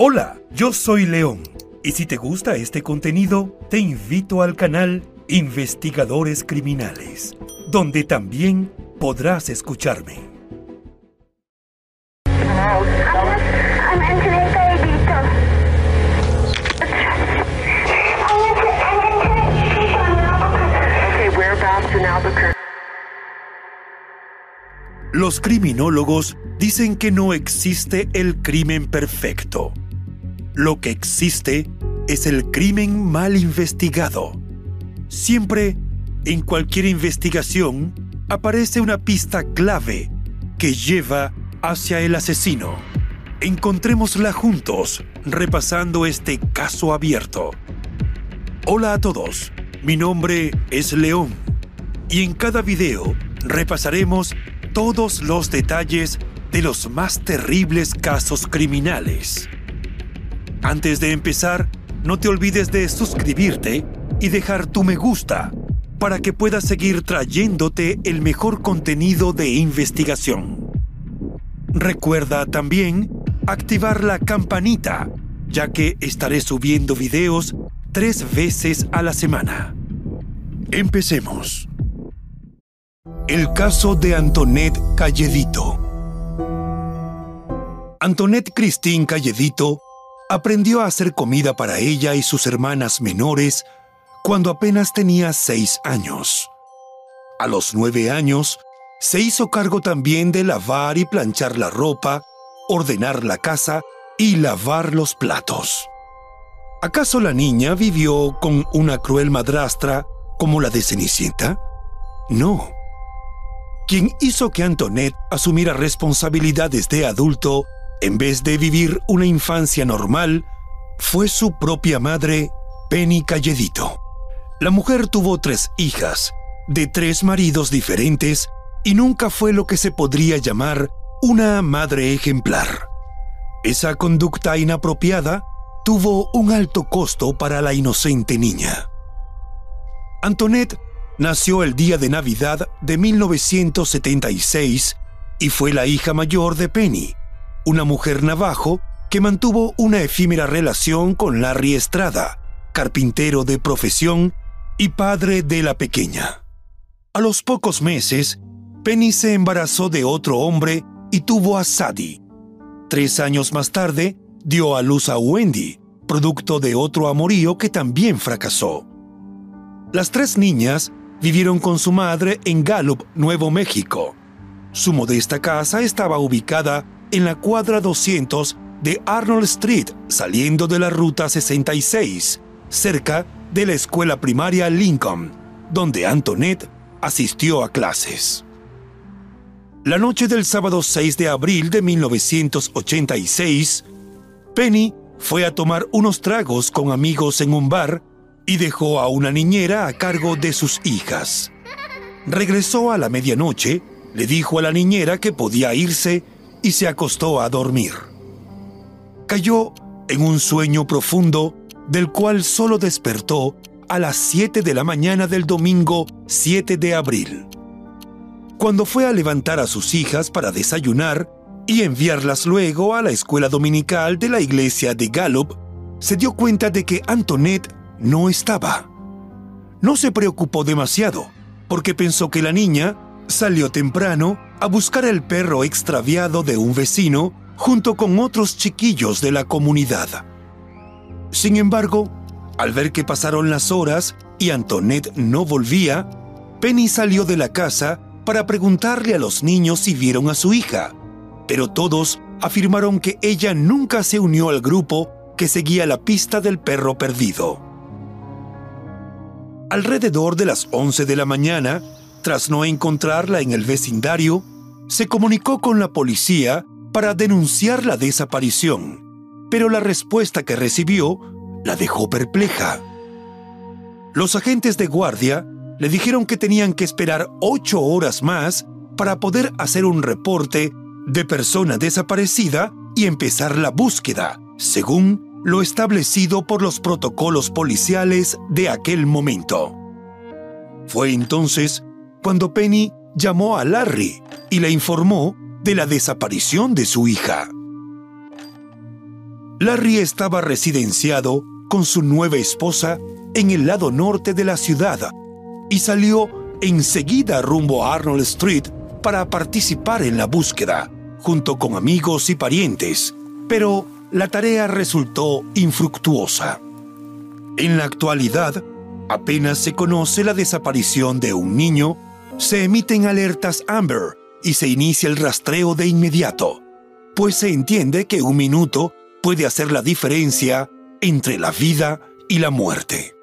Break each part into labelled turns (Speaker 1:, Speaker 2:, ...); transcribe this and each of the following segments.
Speaker 1: Hola, yo soy León. Y si te gusta este contenido, te invito al canal Investigadores Criminales, donde también podrás escucharme. Los criminólogos dicen que no existe el crimen perfecto. Lo que existe es el crimen mal investigado. Siempre, en cualquier investigación, aparece una pista clave que lleva hacia el asesino. Encontrémosla juntos, repasando este caso abierto. Hola a todos, mi nombre es León y en cada video repasaremos todos los detalles de los más terribles casos criminales. Antes de empezar, no te olvides de suscribirte y dejar tu me gusta para que puedas seguir trayéndote el mejor contenido de investigación. Recuerda también activar la campanita, ya que estaré subiendo videos tres veces a la semana. Empecemos. El caso de Antoinette Calledito. Antoinette Christine Calledito aprendió a hacer comida para ella y sus hermanas menores cuando apenas tenía seis años. A los nueve años, se hizo cargo también de lavar y planchar la ropa, ordenar la casa y lavar los platos. ¿Acaso la niña vivió con una cruel madrastra como la de Cenicienta? No. Quien hizo que Antoinette asumiera responsabilidades de adulto en vez de vivir una infancia normal fue su propia madre, Penny Calledito. La mujer tuvo tres hijas, de tres maridos diferentes, y nunca fue lo que se podría llamar una madre ejemplar. Esa conducta inapropiada tuvo un alto costo para la inocente niña. Antoinette nació el día de Navidad de 1976 y fue la hija mayor de Penny, una mujer navajo que mantuvo una efímera relación con Larry Estrada, carpintero de profesión y padre de la pequeña. A los pocos meses, Penny se embarazó de otro hombre y tuvo a Sadie. Tres años más tarde, dio a luz a Wendy, producto de otro amorío que también fracasó. Las tres niñas vivieron con su madre en Gallup, Nuevo México. Su modesta casa estaba ubicada en la cuadra 200 de Arnold Street, saliendo de la Ruta 66, cerca de la escuela primaria Lincoln, donde Antoinette asistió a clases. La noche del sábado 6 de abril de 1986, Penny fue a tomar unos tragos con amigos en un bar y dejó a una niñera a cargo de sus hijas. Regresó a la medianoche, le dijo a la niñera que podía irse y se acostó a dormir. Cayó en un sueño profundo del cual solo despertó a las 7 de la mañana del domingo 7 de abril. Cuando fue a levantar a sus hijas para desayunar y enviarlas luego a la escuela dominical de la iglesia de Gallup, se dio cuenta de que Antoinette no estaba. No se preocupó demasiado, porque pensó que la niña salió temprano a buscar el perro extraviado de un vecino junto con otros chiquillos de la comunidad. Sin embargo, al ver que pasaron las horas y Antoinette no volvía, Penny salió de la casa para preguntarle a los niños si vieron a su hija, pero todos afirmaron que ella nunca se unió al grupo que seguía la pista del perro perdido. Alrededor de las 11 de la mañana, tras no encontrarla en el vecindario, se comunicó con la policía para denunciar la desaparición. pero la respuesta que recibió la dejó perpleja. Los agentes de guardia le dijeron que tenían que esperar ocho horas más para poder hacer un reporte de persona desaparecida y empezar la búsqueda, según lo establecido por los protocolos policiales de aquel momento. Fue entonces cuando Penny llamó a Larry y le informó de la desaparición de su hija. Larry estaba residenciado con su nueva esposa en el lado norte de la ciudad y salió enseguida rumbo a Arnold Street para participar en la búsqueda, junto con amigos y parientes, pero la tarea resultó infructuosa. En la actualidad, apenas se conoce la desaparición de un niño, se emiten alertas Amber y se inicia el rastreo de inmediato, pues se entiende que un minuto puede hacer la diferencia entre la vida y la muerte.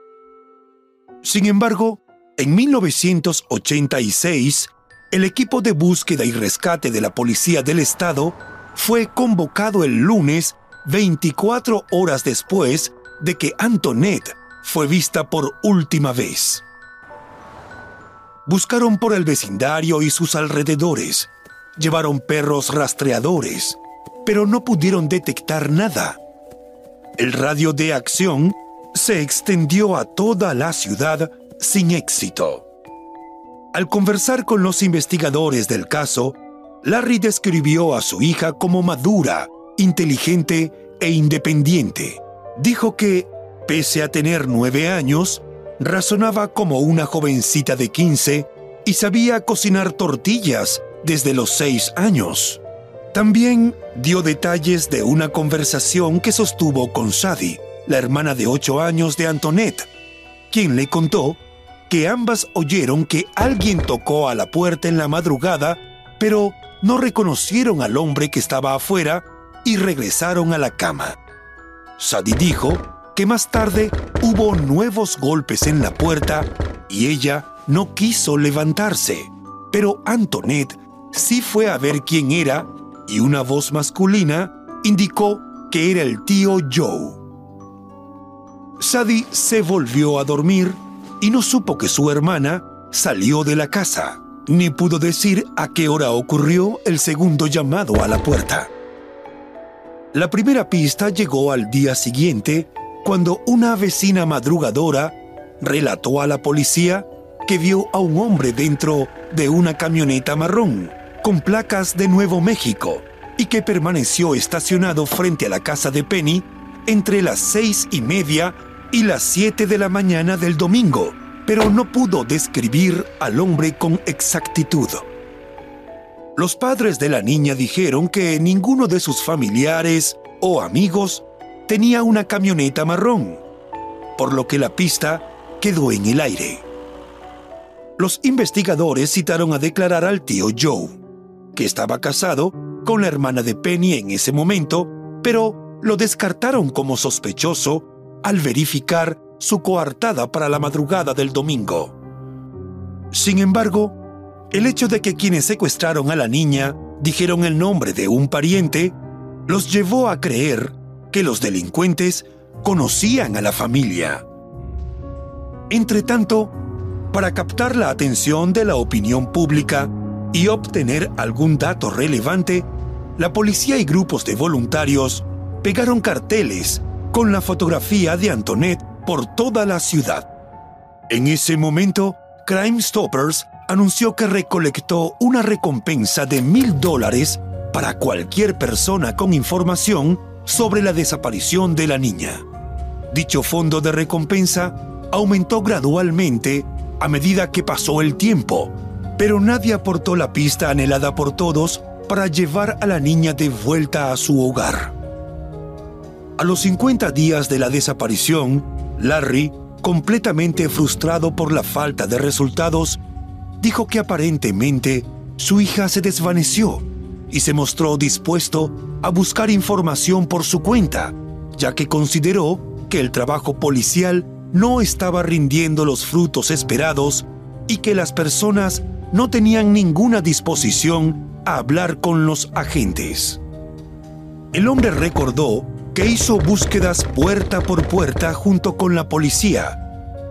Speaker 1: Sin embargo, en 1986, el equipo de búsqueda y rescate de la Policía del Estado fue convocado el lunes 24 horas después de que Antoinette fue vista por última vez. Buscaron por el vecindario y sus alrededores, llevaron perros rastreadores, pero no pudieron detectar nada. El radio de acción se extendió a toda la ciudad sin éxito. Al conversar con los investigadores del caso, Larry describió a su hija como madura, inteligente e independiente. Dijo que, pese a tener nueve años, razonaba como una jovencita de 15 y sabía cocinar tortillas desde los seis años. También dio detalles de una conversación que sostuvo con Sadie, la hermana de ocho años de Antoinette, quien le contó que ambas oyeron que alguien tocó a la puerta en la madrugada, pero no reconocieron al hombre que estaba afuera y regresaron a la cama. Sadie dijo que más tarde hubo nuevos golpes en la puerta y ella no quiso levantarse, pero Antoinette sí fue a ver quién era y una voz masculina indicó que era el tío Joe. Sadie se volvió a dormir y no supo que su hermana salió de la casa, ni pudo decir a qué hora ocurrió el segundo llamado a la puerta. La primera pista llegó al día siguiente cuando una vecina madrugadora relató a la policía que vio a un hombre dentro de una camioneta marrón con placas de Nuevo México y que permaneció estacionado frente a la casa de Penny entre las seis y media y las 7 de la mañana del domingo, pero no pudo describir al hombre con exactitud. Los padres de la niña dijeron que ninguno de sus familiares o amigos tenía una camioneta marrón, por lo que la pista quedó en el aire. Los investigadores citaron a declarar al tío Joe, que estaba casado con la hermana de Penny en ese momento, pero lo descartaron como sospechoso al verificar su coartada para la madrugada del domingo. Sin embargo, el hecho de que quienes secuestraron a la niña dijeron el nombre de un pariente los llevó a creer que los delincuentes conocían a la familia. Entretanto, para captar la atención de la opinión pública y obtener algún dato relevante, la policía y grupos de voluntarios pegaron carteles con la fotografía de Antoinette por toda la ciudad. En ese momento, Crime Stoppers anunció que recolectó una recompensa de mil dólares para cualquier persona con información sobre la desaparición de la niña. Dicho fondo de recompensa aumentó gradualmente a medida que pasó el tiempo, pero nadie aportó la pista anhelada por todos para llevar a la niña de vuelta a su hogar. A los 50 días de la desaparición, Larry, completamente frustrado por la falta de resultados, dijo que aparentemente su hija se desvaneció y se mostró dispuesto a buscar información por su cuenta, ya que consideró que el trabajo policial no estaba rindiendo los frutos esperados y que las personas no tenían ninguna disposición a hablar con los agentes. El hombre recordó que hizo búsquedas puerta por puerta junto con la policía,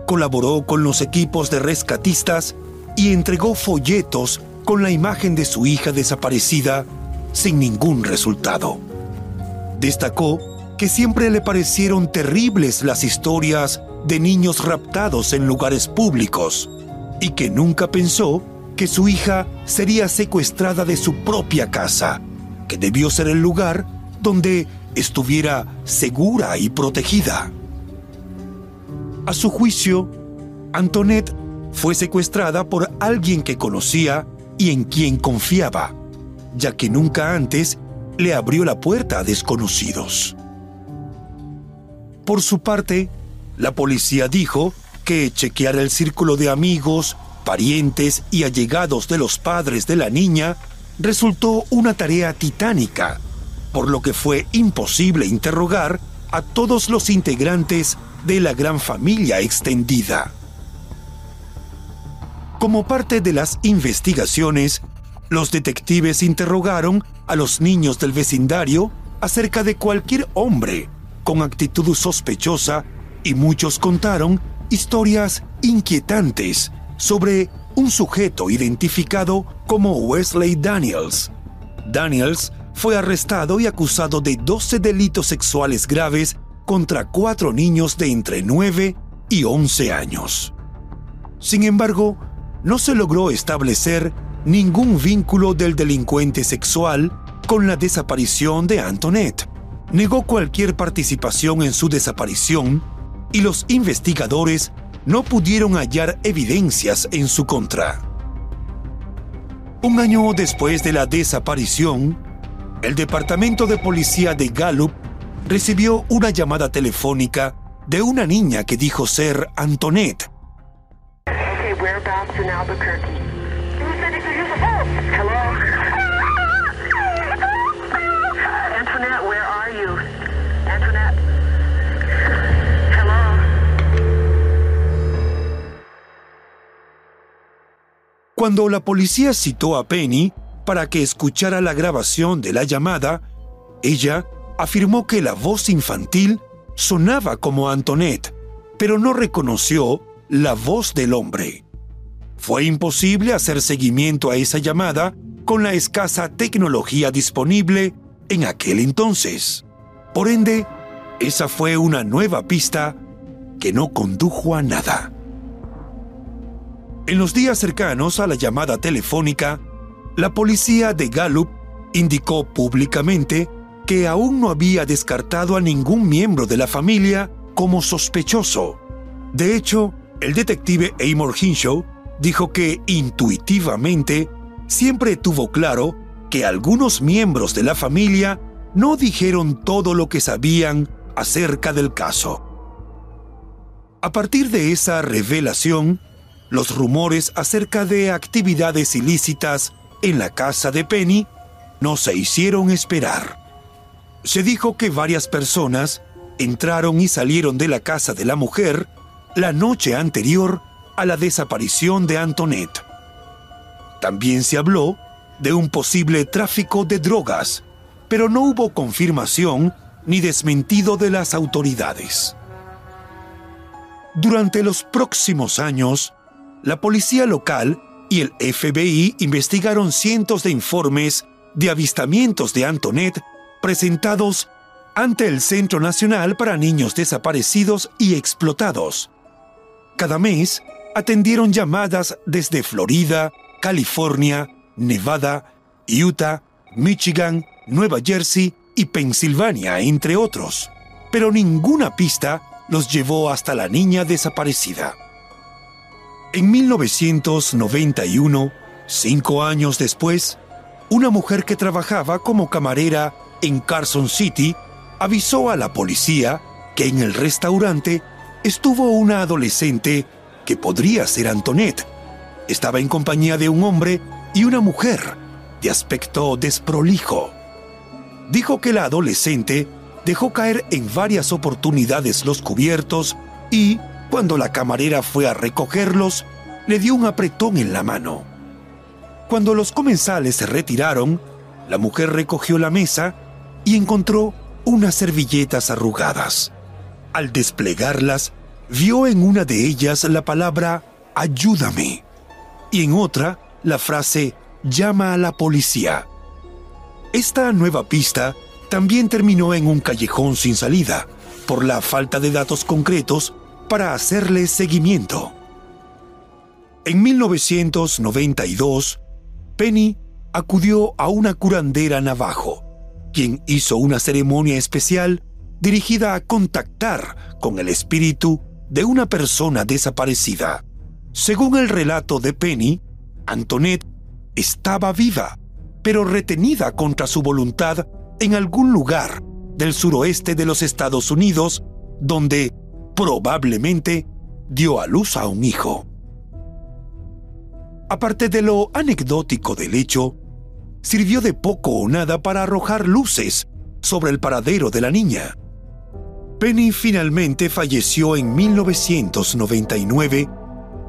Speaker 1: colaboró con los equipos de rescatistas y entregó folletos con la imagen de su hija desaparecida sin ningún resultado. Destacó que siempre le parecieron terribles las historias de niños raptados en lugares públicos y que nunca pensó que su hija sería secuestrada de su propia casa, que debió ser el lugar donde estuviera segura y protegida. A su juicio, Antoinette fue secuestrada por alguien que conocía y en quien confiaba, ya que nunca antes le abrió la puerta a desconocidos. Por su parte, la policía dijo que chequear el círculo de amigos, parientes y allegados de los padres de la niña resultó una tarea titánica, por lo que fue imposible interrogar a todos los integrantes de la gran familia extendida. Como parte de las investigaciones, los detectives interrogaron a los niños del vecindario acerca de cualquier hombre con actitud sospechosa y muchos contaron historias inquietantes sobre un sujeto identificado como Wesley Daniels. Daniels fue arrestado y acusado de 12 delitos sexuales graves contra cuatro niños de entre 9 y 11 años. Sin embargo, no se logró establecer ningún vínculo del delincuente sexual con la desaparición de Antoinette. Negó cualquier participación en su desaparición y los investigadores no pudieron hallar evidencias en su contra. Un año después de la desaparición, el Departamento de Policía de Gallup recibió una llamada telefónica de una niña que dijo ser Antoinette.
Speaker 2: In Albuquerque? You said you could use a phone. Hello? Antoinette, where are you? Antoinette? Hello?
Speaker 1: Cuando la policía citó a Penny para que escuchara la grabación de la llamada, ella afirmó que la voz infantil sonaba como Antoinette, pero no reconoció la voz del hombre. Fue imposible hacer seguimiento a esa llamada con la escasa tecnología disponible en aquel entonces. Por ende, esa fue una nueva pista que no condujo a nada. En los días cercanos a la llamada telefónica, la policía de Gallup indicó públicamente que aún no había descartado a ningún miembro de la familia como sospechoso. De hecho, el detective Amor Hinshaw dijo que intuitivamente siempre tuvo claro que algunos miembros de la familia no dijeron todo lo que sabían acerca del caso. A partir de esa revelación, los rumores acerca de actividades ilícitas en la casa de Penny no se hicieron esperar. Se dijo que varias personas entraron y salieron de la casa de la mujer la noche anterior a la desaparición de Antoinette. También se habló de un posible tráfico de drogas, pero no hubo confirmación ni desmentido de las autoridades. Durante los próximos años, la policía local y el FBI investigaron cientos de informes de avistamientos de Antoinette presentados ante el Centro Nacional para Niños Desaparecidos y Explotados. Cada mes atendieron llamadas desde Florida, California, Nevada, Utah, Michigan, Nueva Jersey y Pensilvania, entre otros. Pero ninguna pista los llevó hasta la niña desaparecida. En 1991, cinco años después, una mujer que trabajaba como camarera en Carson City avisó a la policía que en el restaurante estuvo una adolescente que podría ser Antoinette. Estaba en compañía de un hombre y una mujer de aspecto desprolijo. Dijo que la adolescente dejó caer en varias oportunidades los cubiertos y, cuando la camarera fue a recogerlos, le dio un apretón en la mano. Cuando los comensales se retiraron, la mujer recogió la mesa y encontró unas servilletas arrugadas. Al desplegarlas, vio en una de ellas la palabra ayúdame y en otra la frase llama a la policía. Esta nueva pista también terminó en un callejón sin salida por la falta de datos concretos para hacerle seguimiento. En 1992, Penny acudió a una curandera navajo, quien hizo una ceremonia especial dirigida a contactar con el espíritu de una persona desaparecida. Según el relato de Penny, Antoinette estaba viva, pero retenida contra su voluntad en algún lugar del suroeste de los Estados Unidos, donde probablemente dio a luz a un hijo. Aparte de lo anecdótico del hecho, sirvió de poco o nada para arrojar luces sobre el paradero de la niña. Penny finalmente falleció en 1999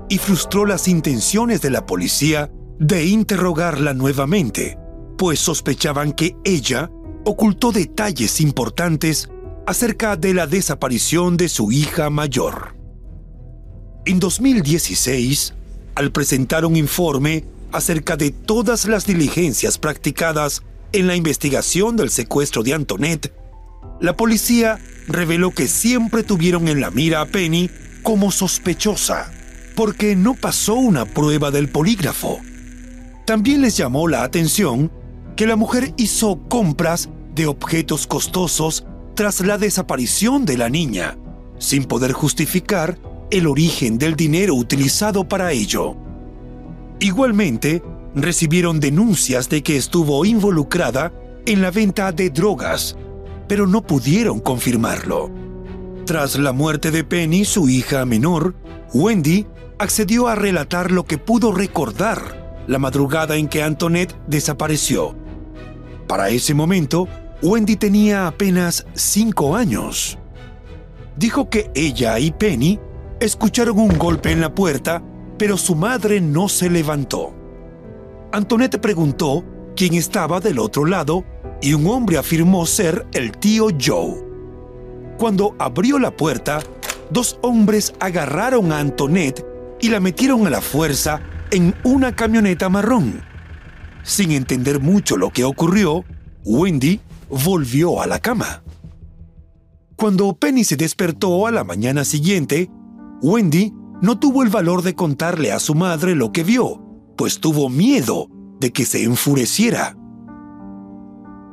Speaker 1: y frustró las intenciones de la policía de interrogarla nuevamente, pues sospechaban que ella ocultó detalles importantes acerca de la desaparición de su hija mayor. En 2016, al presentar un informe acerca de todas las diligencias practicadas en la investigación del secuestro de Antoinette, la policía reveló que siempre tuvieron en la mira a Penny como sospechosa, porque no pasó una prueba del polígrafo. También les llamó la atención que la mujer hizo compras de objetos costosos tras la desaparición de la niña, sin poder justificar el origen del dinero utilizado para ello. Igualmente, recibieron denuncias de que estuvo involucrada en la venta de drogas, pero no pudieron confirmarlo. Tras la muerte de Penny, su hija menor, Wendy accedió a relatar lo que pudo recordar la madrugada en que Antoinette desapareció. Para ese momento, Wendy tenía apenas cinco años. Dijo que ella y Penny escucharon un golpe en la puerta pero su madre no se levantó. Antoinette preguntó quién estaba del otro lado y un hombre afirmó ser el tío Joe. Cuando abrió la puerta, dos hombres agarraron a Antoinette y la metieron a la fuerza en una camioneta marrón. Sin entender mucho lo que ocurrió, Wendy volvió a la cama. Cuando Penny se despertó a la mañana siguiente, Wendy no tuvo el valor de contarle a su madre lo que vio, pues tuvo miedo de que se enfureciera.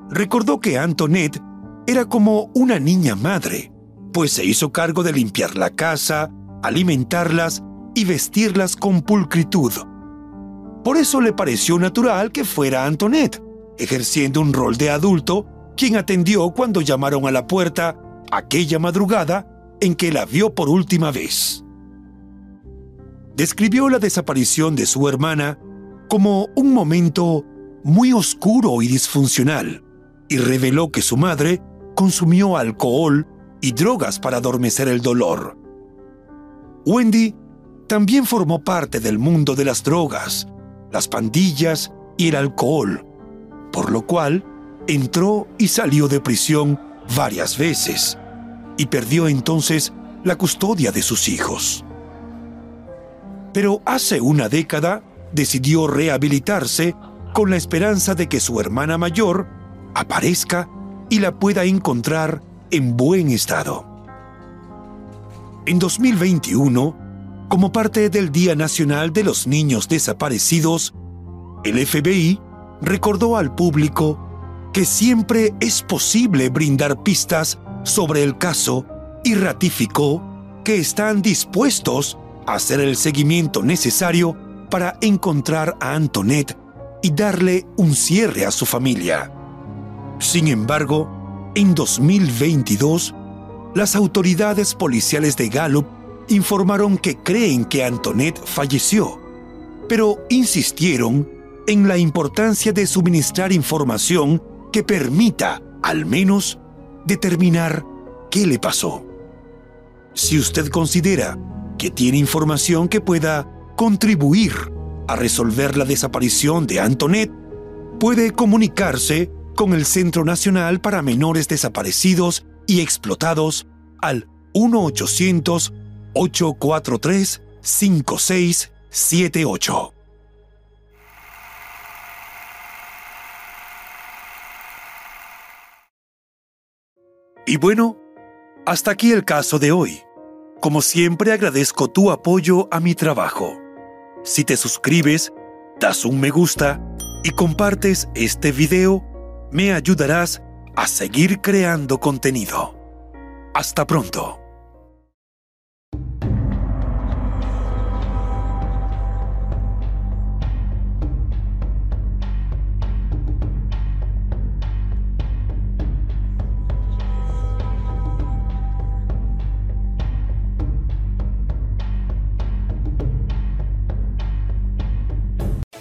Speaker 1: Recordó que Antoinette era como una niña madre, pues se hizo cargo de limpiar la casa, alimentarlas y vestirlas con pulcritud. Por eso le pareció natural que fuera Antoinette, ejerciendo un rol de adulto, quien atendió cuando llamaron a la puerta aquella madrugada en que la vio por última vez describió la desaparición de su hermana como un momento muy oscuro y disfuncional y reveló que su madre consumió alcohol y drogas para adormecer el dolor. Wendy también formó parte del mundo de las drogas, las pandillas y el alcohol, por lo cual entró y salió de prisión varias veces y perdió entonces la custodia de sus hijos pero hace una década decidió rehabilitarse con la esperanza de que su hermana mayor aparezca y la pueda encontrar en buen estado. En 2021, como parte del Día Nacional de los Niños Desaparecidos, el FBI recordó al público que siempre es posible brindar pistas sobre el caso y ratificó que están dispuestos hacer el seguimiento necesario para encontrar a Antoinette y darle un cierre a su familia. Sin embargo, en 2022, las autoridades policiales de Gallup informaron que creen que Antoinette falleció, pero insistieron en la importancia de suministrar información que permita, al menos, determinar qué le pasó. Si usted considera que tiene información que pueda contribuir a resolver la desaparición de Antoinette, puede comunicarse con el Centro Nacional para Menores Desaparecidos y Explotados al 1-800-843-5678. Y bueno, hasta aquí el caso de hoy. Como siempre agradezco tu apoyo a mi trabajo. Si te suscribes, das un me gusta y compartes este video, me ayudarás a seguir creando contenido. Hasta pronto.